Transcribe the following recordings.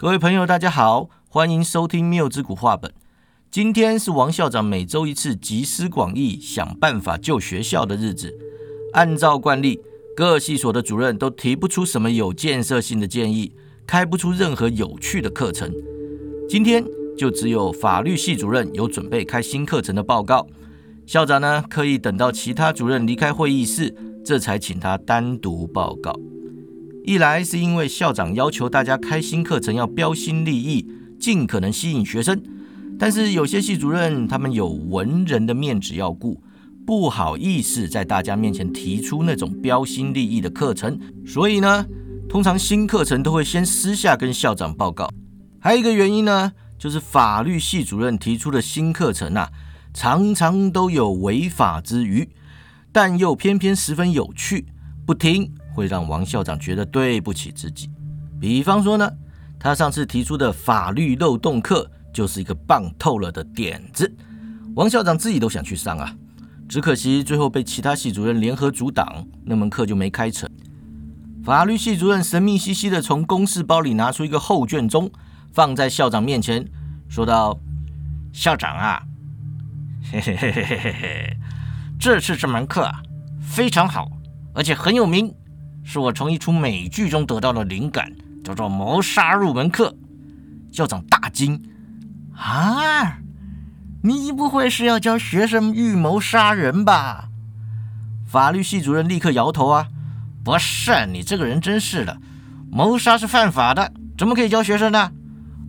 各位朋友，大家好，欢迎收听谬之谷话本。今天是王校长每周一次集思广益、想办法救学校的日子。按照惯例，各系所的主任都提不出什么有建设性的建议，开不出任何有趣的课程。今天就只有法律系主任有准备开新课程的报告。校长呢，刻意等到其他主任离开会议室，这才请他单独报告。一来是因为校长要求大家开新课程要标新立异，尽可能吸引学生，但是有些系主任他们有文人的面子要顾，不好意思在大家面前提出那种标新立异的课程，所以呢，通常新课程都会先私下跟校长报告。还有一个原因呢，就是法律系主任提出的新课程啊。常常都有违法之余，但又偏偏十分有趣，不听会让王校长觉得对不起自己。比方说呢，他上次提出的法律漏洞课就是一个棒透了的点子，王校长自己都想去上啊，只可惜最后被其他系主任联合阻挡，那门课就没开成。法律系主任神秘兮兮的从公事包里拿出一个厚卷宗，放在校长面前，说道：“校长啊。”嘿嘿嘿嘿嘿嘿，这次这门课啊非常好，而且很有名，是我从一出美剧中得到的灵感，叫做《谋杀入门课》。校长大惊：“啊，你不会是要教学生预谋杀人吧？”法律系主任立刻摇头：“啊，不是，你这个人真是的，谋杀是犯法的，怎么可以教学生呢？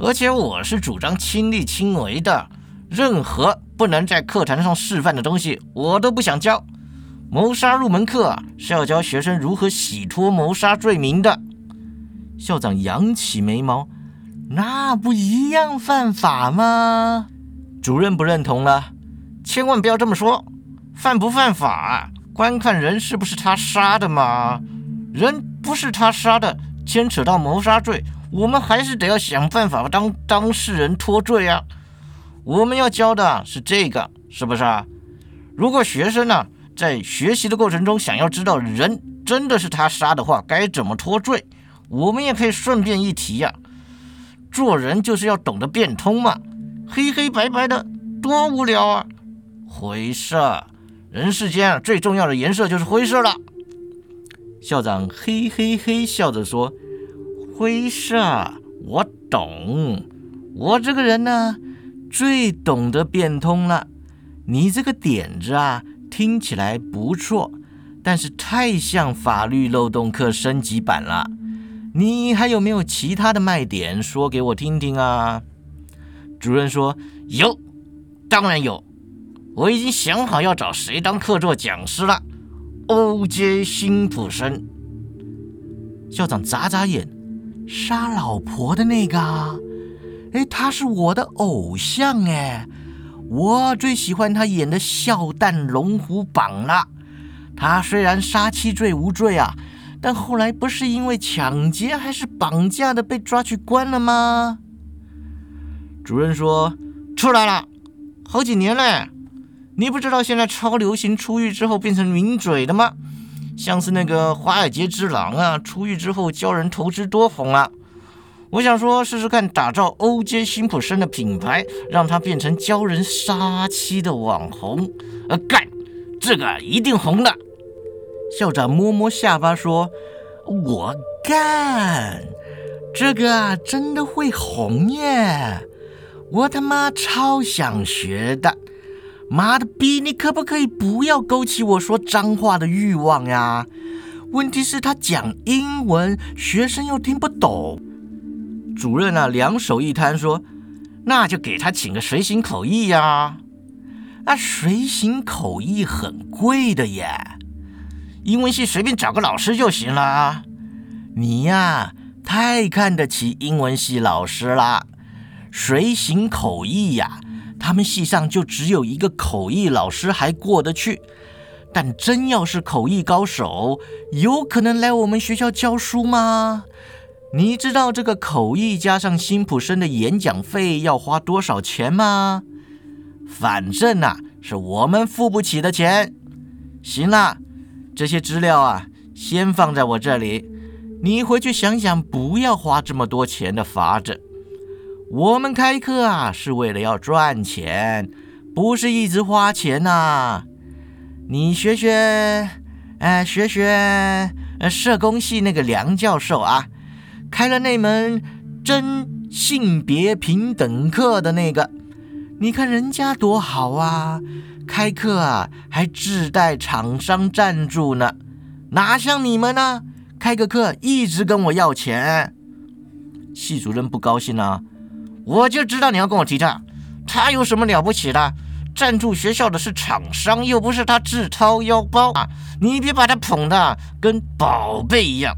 而且我是主张亲力亲为的，任何……”不能在课堂上示范的东西，我都不想教。谋杀入门课，是要教学生如何洗脱谋杀罪名的。校长扬起眉毛，那不一样犯法吗？主任不认同了，千万不要这么说。犯不犯法，观看人是不是他杀的嘛。人不是他杀的，牵扯到谋杀罪，我们还是得要想办法当当事人脱罪啊。我们要教的是这个，是不是啊？如果学生呢在学习的过程中想要知道人真的是他杀的话，该怎么脱罪？我们也可以顺便一提呀。做人就是要懂得变通嘛，黑黑白白的多无聊啊！灰色，人世间啊最重要的颜色就是灰色了。校长嘿嘿嘿笑着说：“灰色，我懂。我这个人呢。”最懂得变通了，你这个点子啊，听起来不错，但是太像法律漏洞课升级版了。你还有没有其他的卖点，说给我听听啊？主任说有，当然有，我已经想好要找谁当客座讲师了。欧杰辛普森。校长眨眨眼，杀老婆的那个。哎，他是我的偶像哎，我最喜欢他演的《笑弹龙虎榜》了。他虽然杀妻罪无罪啊，但后来不是因为抢劫还是绑架的被抓去关了吗？主任说出来了，好几年嘞。你不知道现在超流行出狱之后变成名嘴的吗？像是那个华尔街之狼啊，出狱之后教人投资多红啊。我想说，试试看打造欧街辛普森的品牌，让他变成教人杀妻的网红。呃，干，这个一定红的。校长摸摸下巴说：“我干，这个真的会红耶！我他妈超想学的。妈的逼，你可不可以不要勾起我说脏话的欲望呀？问题是，他讲英文，学生又听不懂。”主任啊，两手一摊说：“那就给他请个随行口译呀。那随行口译很贵的耶，英文系随便找个老师就行了。你呀，太看得起英文系老师了。随行口译呀，他们系上就只有一个口译老师还过得去，但真要是口译高手，有可能来我们学校教书吗？”你知道这个口译加上辛普森的演讲费要花多少钱吗？反正呐，是我们付不起的钱。行了，这些资料啊，先放在我这里。你回去想想，不要花这么多钱的法子。我们开课啊，是为了要赚钱，不是一直花钱呐。你学学，哎，学学社工系那个梁教授啊，开了那门真性别平等课的那个，你看人家多好啊，开课啊还自带厂商赞助呢，哪像你们呢？开个课一直跟我要钱，系主任不高兴啊！我就知道你要跟我提他，他有什么了不起的？赞助学校的是厂商，又不是他自掏腰包啊！你别把他捧的跟宝贝一样。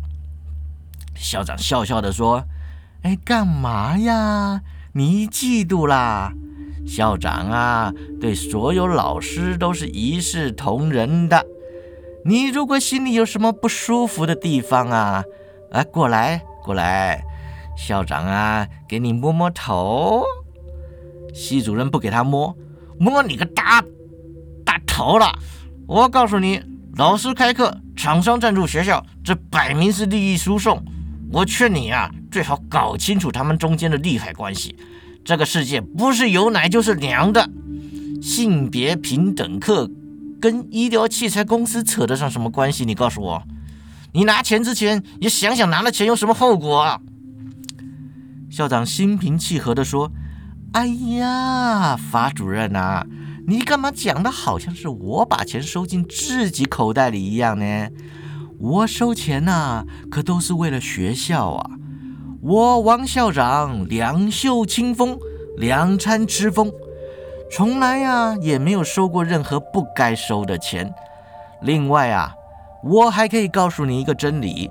校长笑笑的说：“哎，干嘛呀？你嫉妒啦？校长啊，对所有老师都是一视同仁的。”你如果心里有什么不舒服的地方啊，啊，过来过来，校长啊，给你摸摸头。系主任不给他摸，摸你个大大头了！我告诉你，老师开课，厂商赞助学校，这摆明是利益输送。我劝你啊，最好搞清楚他们中间的利害关系。这个世界不是有奶就是娘的，性别平等课。跟医疗器材公司扯得上什么关系？你告诉我，你拿钱之前也想想拿了钱有什么后果？校长心平气和地说：“哎呀，法主任呐，你干嘛讲的好像是我把钱收进自己口袋里一样呢？我收钱呐，可都是为了学校啊！我王校长两袖清风，两餐吃风。”从来呀也没有收过任何不该收的钱。另外啊，我还可以告诉你一个真理，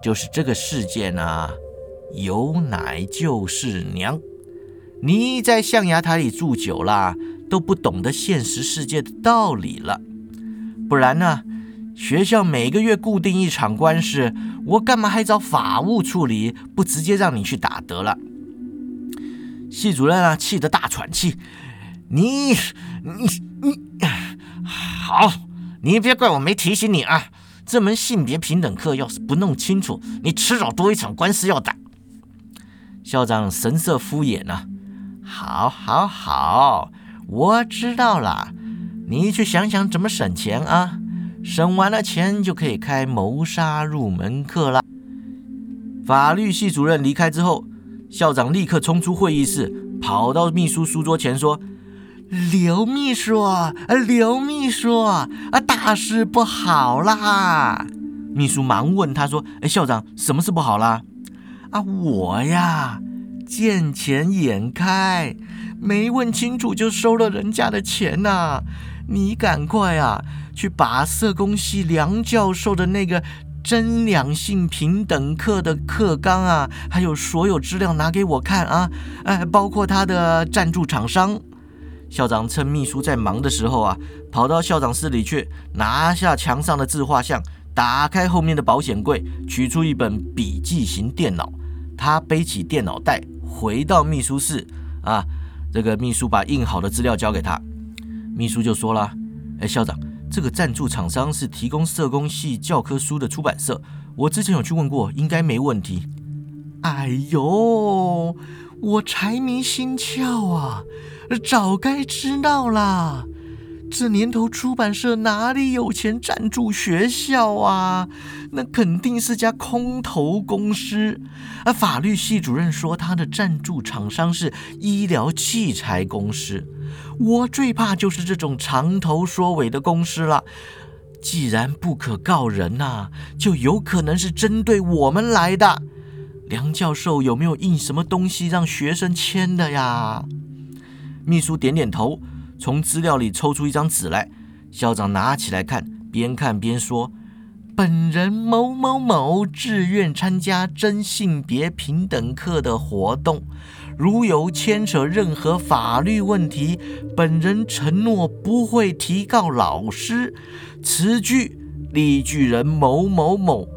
就是这个世界呢，有奶就是娘。你在象牙塔里住久了，都不懂得现实世界的道理了。不然呢，学校每个月固定一场官司，我干嘛还找法务处理？不直接让你去打得了？系主任啊，气得大喘气。你你你，好，你别怪我没提醒你啊！这门性别平等课要是不弄清楚，你迟早多一场官司要打。校长神色敷衍呢，好，好，好，我知道了。你去想想怎么省钱啊，省完了钱就可以开谋杀入门课了。法律系主任离开之后，校长立刻冲出会议室，跑到秘书书桌前说。刘秘书，啊，刘秘书，啊，大事不好啦！秘书忙问他说：“哎，校长，什么事不好啦？”啊，我呀，见钱眼开，没问清楚就收了人家的钱呐！你赶快啊，去把社工系梁教授的那个真两性平等课的课纲啊，还有所有资料拿给我看啊！哎，包括他的赞助厂商。校长趁秘书在忙的时候啊，跑到校长室里去，拿下墙上的自画像，打开后面的保险柜，取出一本笔记型电脑。他背起电脑袋，回到秘书室啊，这个秘书把印好的资料交给他，秘书就说了：“哎，校长，这个赞助厂商是提供社工系教科书的出版社，我之前有去问过，应该没问题。”哎呦，我财迷心窍啊！早该知道啦！这年头出版社哪里有钱赞助学校啊？那肯定是家空头公司。而法律系主任说他的赞助厂商是医疗器材公司。我最怕就是这种长头缩尾的公司了。既然不可告人呐，就有可能是针对我们来的。梁教授有没有印什么东西让学生签的呀？秘书点点头，从资料里抽出一张纸来。校长拿起来看，边看边说：“本人某某某自愿参加真性别平等课的活动，如有牵扯任何法律问题，本人承诺不会提告老师。此句例句人某某某。”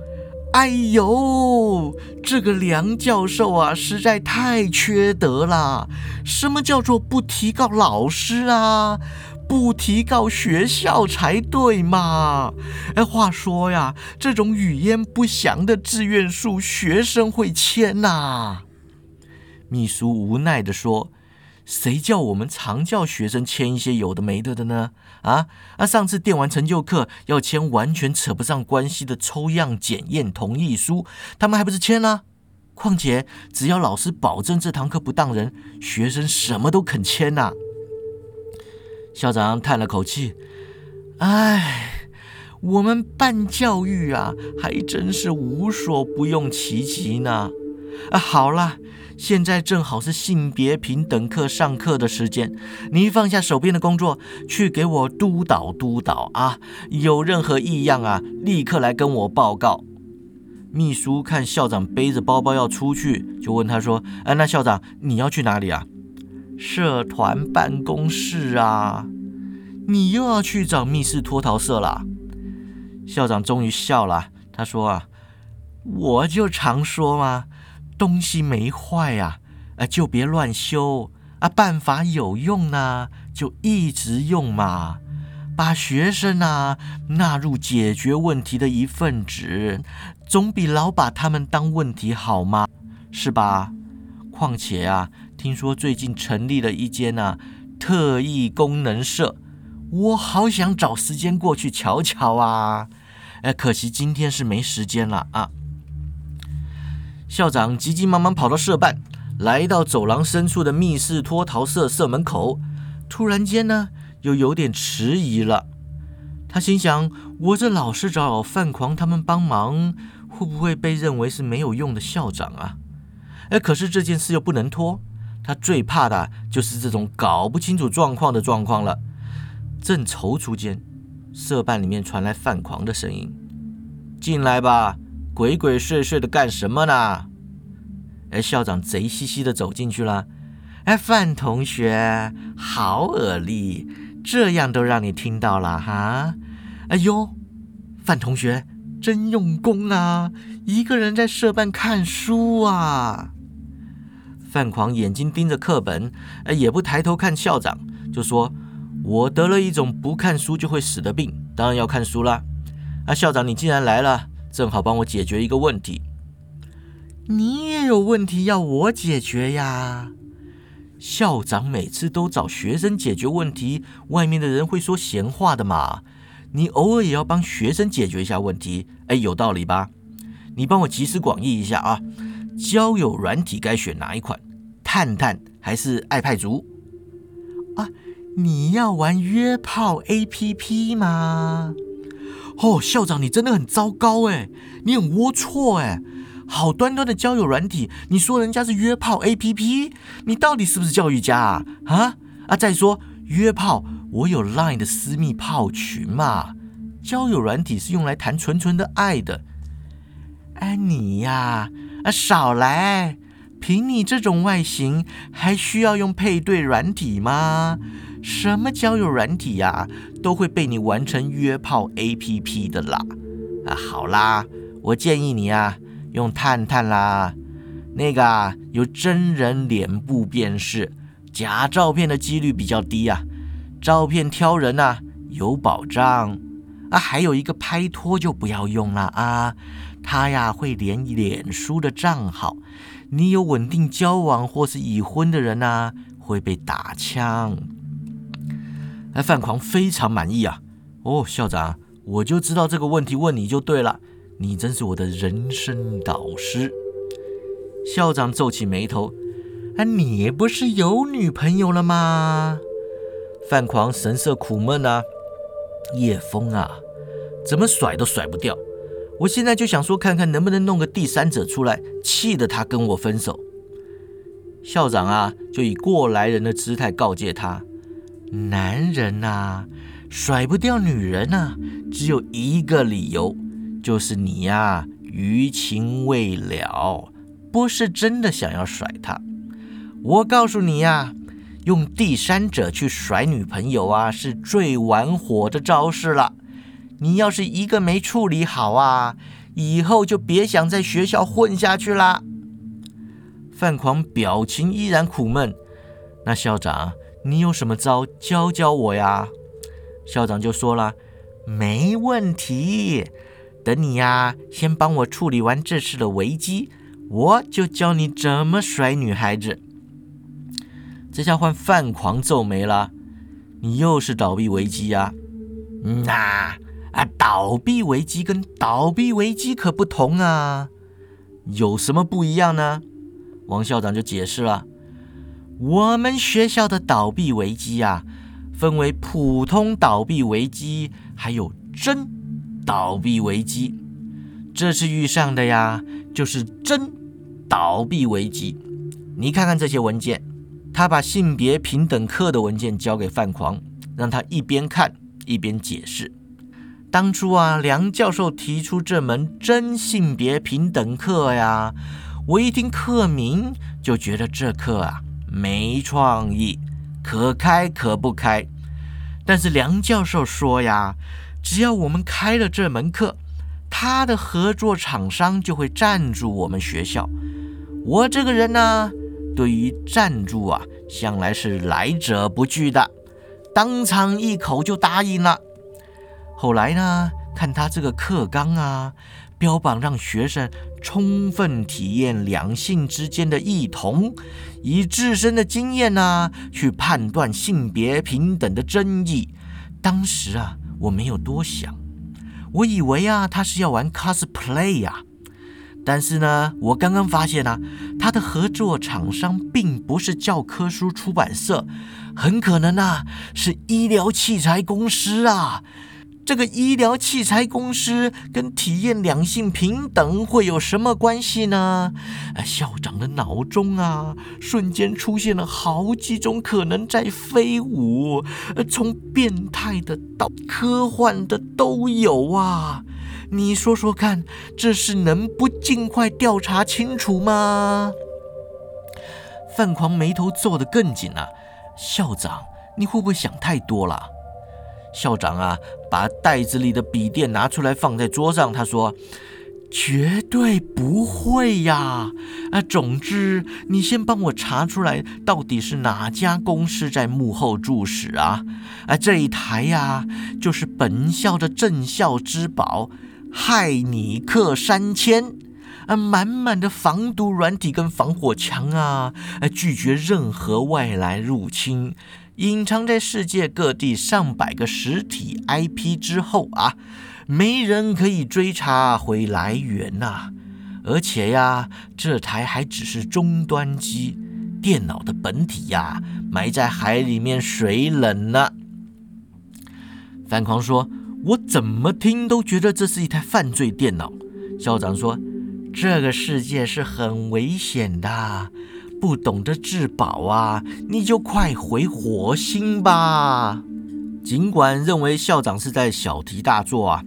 哎呦，这个梁教授啊，实在太缺德了！什么叫做不提告老师啊？不提告学校才对嘛！哎，话说呀，这种语焉不详的志愿书，学生会签呐？秘书无奈的说：“谁叫我们常叫学生签一些有的没的的呢？啊啊！上次电玩成就课要签完全扯不上关系的抽样检验同意书，他们还不是签了？况且只要老师保证这堂课不当人，学生什么都肯签呐。”校长叹了口气：“哎，我们办教育啊，还真是无所不用其极呢。啊，好了，现在正好是性别平等课上课的时间，你放下手边的工作，去给我督导督导啊！有任何异样啊，立刻来跟我报告。”秘书看校长背着包包要出去，就问他说：“哎，那校长你要去哪里啊？”社团办公室啊，你又要去找密室脱逃社了？校长终于笑了，他说：“啊，我就常说嘛，东西没坏呀，啊，就别乱修啊，办法有用呢，就一直用嘛，把学生啊纳入解决问题的一份子，总比老把他们当问题好吗？是吧？况且啊。”听说最近成立了一间呢特异功能社，我好想找时间过去瞧瞧啊！哎，可惜今天是没时间了啊。校长急急忙忙跑到社办，来到走廊深处的密室脱逃社社门口，突然间呢，又有点迟疑了。他心想：我这老是找范狂他们帮忙，会不会被认为是没有用的校长啊？哎，可是这件事又不能拖。他最怕的就是这种搞不清楚状况的状况了。正踌躇间，社办里面传来范狂的声音：“进来吧，鬼鬼祟祟的干什么呢？”哎，校长贼兮兮的走进去了。哎，范同学，好耳力，这样都让你听到了哈？哎呦，范同学真用功啊，一个人在社办看书啊。范狂眼睛盯着课本，哎，也不抬头看校长，就说：“我得了一种不看书就会死的病，当然要看书啦。”啊，校长，你既然来了，正好帮我解决一个问题。你也有问题要我解决呀？校长每次都找学生解决问题，外面的人会说闲话的嘛。你偶尔也要帮学生解决一下问题，哎，有道理吧？你帮我集思广益一下啊。交友软体该选哪一款？探探还是爱派族？啊，你要玩约炮 APP 吗？哦，校长，你真的很糟糕哎，你很龌龊哎，好端端的交友软体，你说人家是约炮 APP，你到底是不是教育家啊？啊啊！再说约炮，我有 Line 的私密炮群嘛，交友软体是用来谈纯纯的爱的。哎，你呀。啊，少来！凭你这种外形，还需要用配对软体吗？什么交友软体呀，都会被你玩成约炮 APP 的啦！啊，好啦，我建议你啊，用探探啦，那个啊有真人脸部辨识，假照片的几率比较低啊，照片挑人呐有保障啊，还有一个拍拖就不要用了啊。他呀会连脸书的账号，你有稳定交往或是已婚的人呐，会被打枪。范狂非常满意啊！哦，校长，我就知道这个问题问你就对了，你真是我的人生导师。校长皱起眉头，啊，你不是有女朋友了吗？范狂神色苦闷啊，叶枫啊，怎么甩都甩不掉。我现在就想说，看看能不能弄个第三者出来，气得他跟我分手。校长啊，就以过来人的姿态告诫他：男人呐，甩不掉女人呐，只有一个理由，就是你呀余情未了，不是真的想要甩她。我告诉你呀，用第三者去甩女朋友啊，是最玩火的招式了。你要是一个没处理好啊，以后就别想在学校混下去啦。范狂表情依然苦闷。那校长，你有什么招教教我呀？校长就说了：“没问题，等你呀，先帮我处理完这次的危机，我就教你怎么甩女孩子。”这下换范狂皱眉了：“你又是倒闭危机呀？嗯呐啊，倒闭危机跟倒闭危机可不同啊，有什么不一样呢？”王校长就解释了：“我们学校的倒闭危机啊。”分为普通倒闭危机，还有真倒闭危机。这次遇上的呀，就是真倒闭危机。你看看这些文件，他把性别平等课的文件交给范狂，让他一边看一边解释。当初啊，梁教授提出这门真性别平等课呀，我一听课名就觉得这课啊没创意。可开可不开，但是梁教授说呀，只要我们开了这门课，他的合作厂商就会赞助我们学校。我这个人呢，对于赞助啊，向来是来者不拒的，当场一口就答应了。后来呢，看他这个课纲啊。标榜让学生充分体验两性之间的异同，以自身的经验呢去判断性别平等的争议。当时啊，我没有多想，我以为啊他是要玩 cosplay 呀。但是呢，我刚刚发现啊，他的合作厂商并不是教科书出版社，很可能啊是医疗器材公司啊。这个医疗器材公司跟体验两性平等会有什么关系呢？校长的脑中啊，瞬间出现了好几种可能在飞舞，从变态的到科幻的都有啊！你说说看，这事能不尽快调查清楚吗？范狂眉头皱得更紧了。校长，你会不会想太多了？校长啊，把袋子里的笔电拿出来放在桌上。他说：“绝对不会呀！啊，总之你先帮我查出来，到底是哪家公司在幕后注使啊？啊，这一台呀，就是本校的镇校之宝——害尼克三千啊，满满的防毒软体跟防火墙啊，拒绝任何外来入侵。”隐藏在世界各地上百个实体 IP 之后啊，没人可以追查回来源呐。而且呀，这台还只是终端机，电脑的本体呀，埋在海里面水冷呢。范狂说：“我怎么听都觉得这是一台犯罪电脑。”校长说：“这个世界是很危险的。”不懂得自保啊，你就快回火星吧！尽管认为校长是在小题大做啊，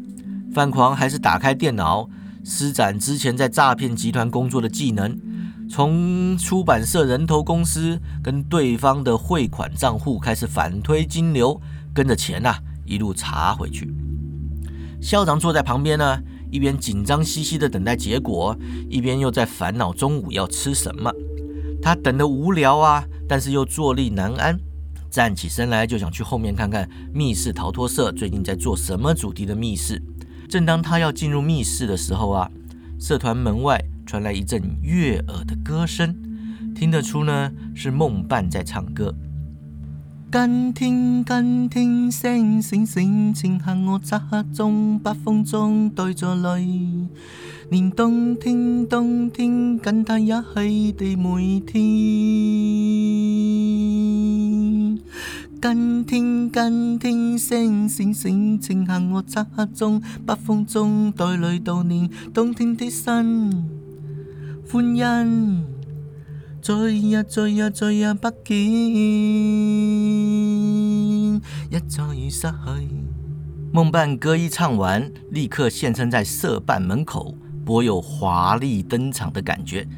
范狂还是打开电脑，施展之前在诈骗集团工作的技能，从出版社人头公司跟对方的汇款账户开始反推金流，跟着钱呐一路查回去。校长坐在旁边呢，一边紧张兮兮的等待结果，一边又在烦恼中午要吃什么。他等得无聊啊，但是又坐立难安，站起身来就想去后面看看密室逃脱社最近在做什么主题的密室。正当他要进入密室的时候啊，社团门外传来一阵悦耳的歌声，听得出呢是梦伴在唱歌。今天今天星星星，请向我漆黑中北风中对着泪。连冬天，冬天跟他一起的每天。今天，今天，星星星，请向我漆黑中北风中带泪悼念冬天的新欢欣。再也，再也，再也不见，一再已失去。梦伴歌一唱完，立刻现身在社办门口。颇有华丽登场的感觉，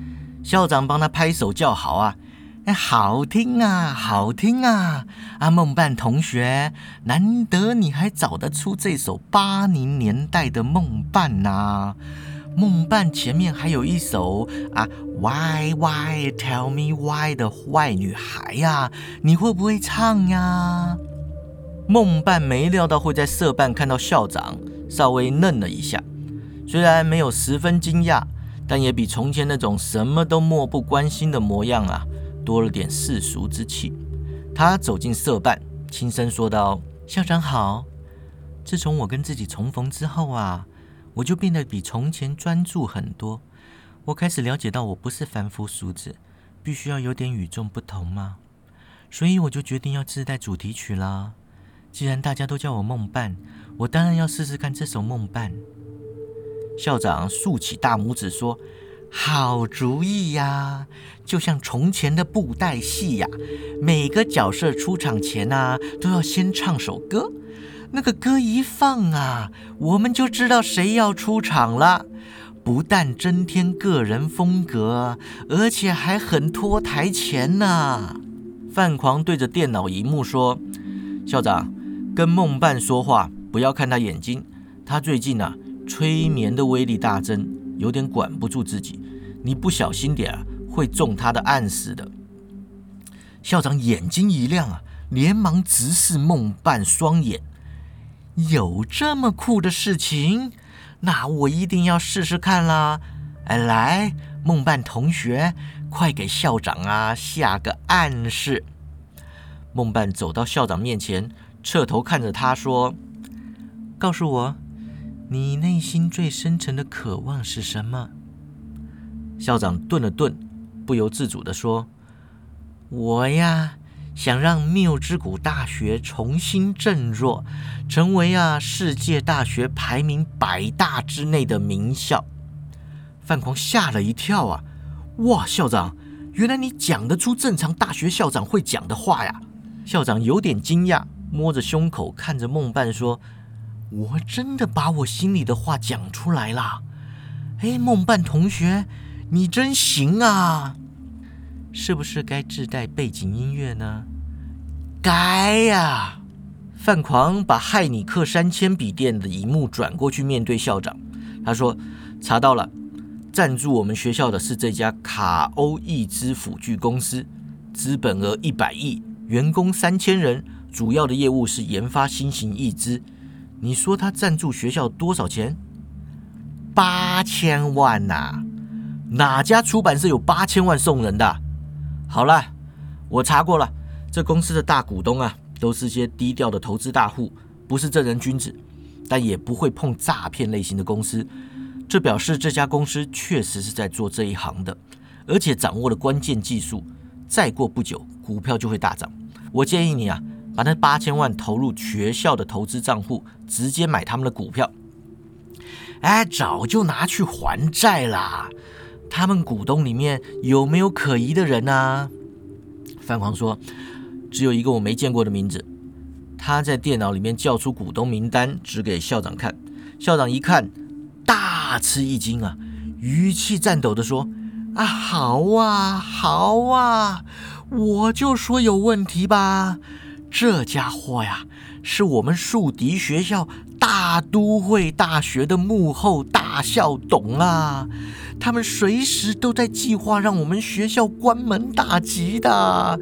校长帮他拍手叫好啊！哎，好听啊，好听啊！啊，梦伴同学，难得你还找得出这首八零年代的梦伴呐！梦伴前面还有一首啊，Why Why Tell Me Why 的坏女孩呀，你会不会唱呀？梦伴没料到会在社办看到校长，稍微愣了一下。虽然没有十分惊讶，但也比从前那种什么都漠不关心的模样啊，多了点世俗之气。他走进社办，轻声说道：“校长好。自从我跟自己重逢之后啊，我就变得比从前专注很多。我开始了解到，我不是凡夫俗子，必须要有点与众不同吗。所以我就决定要自带主题曲啦。既然大家都叫我梦伴，我当然要试试看这首梦伴。”校长竖起大拇指说：“好主意呀！就像从前的布袋戏呀，每个角色出场前啊，都要先唱首歌。那个歌一放啊，我们就知道谁要出场了。不但增添个人风格，而且还很拖台前呢。”范狂对着电脑荧幕说：“校长，跟梦伴说话不要看他眼睛，他最近啊。”催眠的威力大增，有点管不住自己。你不小心点，会中他的暗示的。校长眼睛一亮啊，连忙直视梦伴双眼。有这么酷的事情，那我一定要试试看啦！哎，来，梦伴同学，快给校长啊下个暗示。梦伴走到校长面前，侧头看着他说：“告诉我。”你内心最深沉的渴望是什么？校长顿了顿，不由自主地说：“我呀，想让缪之谷大学重新振作，成为啊世界大学排名百大之内的名校。”范狂吓了一跳啊！哇，校长，原来你讲得出正常大学校长会讲的话呀！校长有点惊讶，摸着胸口看着梦伴说。我真的把我心里的话讲出来了，哎，梦伴同学，你真行啊！是不是该自带背景音乐呢？该呀！范狂把害你克山铅笔店的荧幕转过去，面对校长，他说：“查到了，赞助我们学校的是这家卡欧易之辅具公司，资本额一百亿，员工三千人，主要的业务是研发新型义肢。”你说他赞助学校多少钱？八千万呐！哪家出版社有八千万送人的？好了，我查过了，这公司的大股东啊，都是些低调的投资大户，不是正人君子，但也不会碰诈骗类型的公司。这表示这家公司确实是在做这一行的，而且掌握了关键技术。再过不久，股票就会大涨。我建议你啊。把那八千万投入学校的投资账户，直接买他们的股票。哎，早就拿去还债啦。他们股东里面有没有可疑的人呢？范狂说：“只有一个我没见过的名字。”他在电脑里面叫出股东名单，指给校长看。校长一看，大吃一惊啊，语气颤抖的说：“啊，好啊，好啊，我就说有问题吧。”这家伙呀，是我们树敌学校大都会大学的幕后大校董啊！他们随时都在计划让我们学校关门大吉的，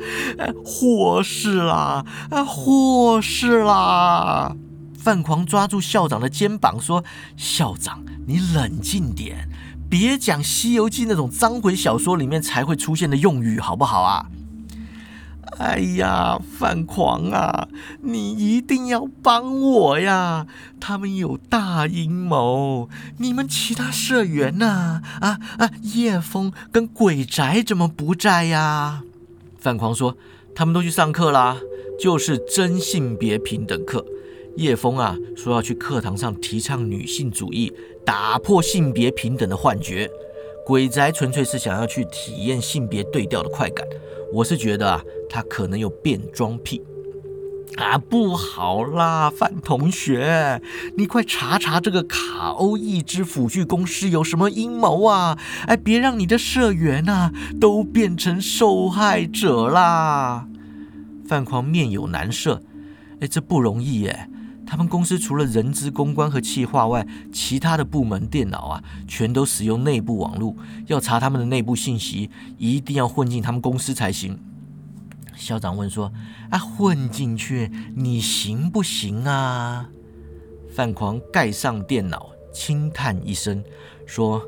祸事啦！祸事啦！范狂抓住校长的肩膀说：“校长，你冷静点，别讲《西游记》那种章回小说里面才会出现的用语，好不好啊？”哎呀，范狂啊，你一定要帮我呀！他们有大阴谋，你们其他社员呢？啊啊，叶枫跟鬼宅怎么不在呀？范狂说：“他们都去上课啦，就是真性别平等课。叶枫啊，说要去课堂上提倡女性主义，打破性别平等的幻觉。鬼宅纯粹是想要去体验性别对调的快感。”我是觉得啊，他可能有变装癖啊，不好啦，范同学，你快查查这个卡欧易之辅具公司有什么阴谋啊！哎，别让你的社员呐都变成受害者啦！范狂面有难色，哎，这不容易耶。他们公司除了人资、公关和企划外，其他的部门电脑啊，全都使用内部网络。要查他们的内部信息，一定要混进他们公司才行。校长问说：“啊，混进去你行不行啊？”范狂盖上电脑，轻叹一声说：“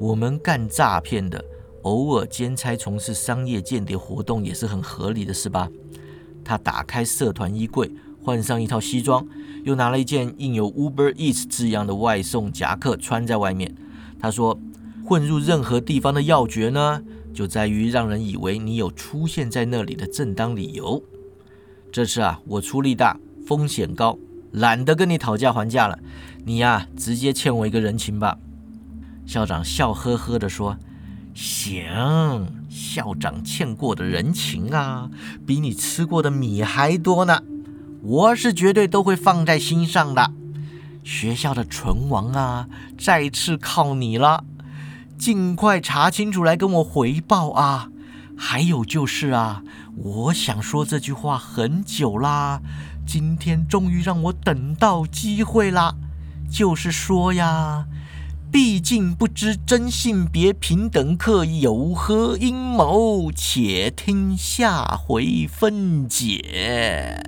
我们干诈骗的，偶尔兼差从事商业间谍活动也是很合理的，是吧？”他打开社团衣柜，换上一套西装，又拿了一件印有 Uber Eats 字样的外送夹克穿在外面。他说：“混入任何地方的要诀呢？”就在于让人以为你有出现在那里的正当理由。这次啊，我出力大，风险高，懒得跟你讨价还价了。你呀，直接欠我一个人情吧。校长笑呵呵地说：“行，校长欠过的人情啊，比你吃过的米还多呢。我是绝对都会放在心上的。学校的存亡啊，再次靠你了。”尽快查清楚来跟我回报啊！还有就是啊，我想说这句话很久啦，今天终于让我等到机会啦。就是说呀，毕竟不知真性别平等课有何阴谋，且听下回分解。